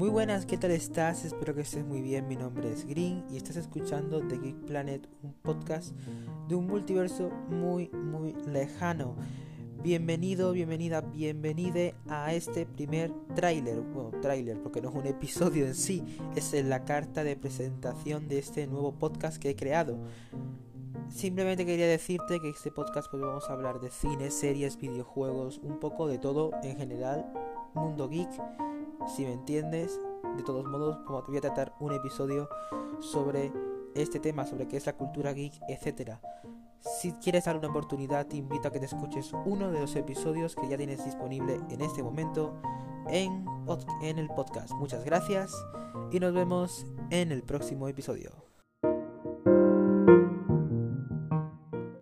Muy buenas, ¿qué tal estás? Espero que estés muy bien. Mi nombre es Green y estás escuchando The Geek Planet, un podcast de un multiverso muy, muy lejano. Bienvenido, bienvenida, bienvenide a este primer tráiler. Bueno, tráiler porque no es un episodio en sí, es la carta de presentación de este nuevo podcast que he creado. Simplemente quería decirte que este podcast pues vamos a hablar de cine, series, videojuegos, un poco de todo en general, mundo geek si me entiendes. De todos modos, como te voy a tratar un episodio sobre este tema, sobre qué es la cultura geek, etc. Si quieres dar una oportunidad, te invito a que te escuches uno de los episodios que ya tienes disponible en este momento en, en el podcast. Muchas gracias y nos vemos en el próximo episodio.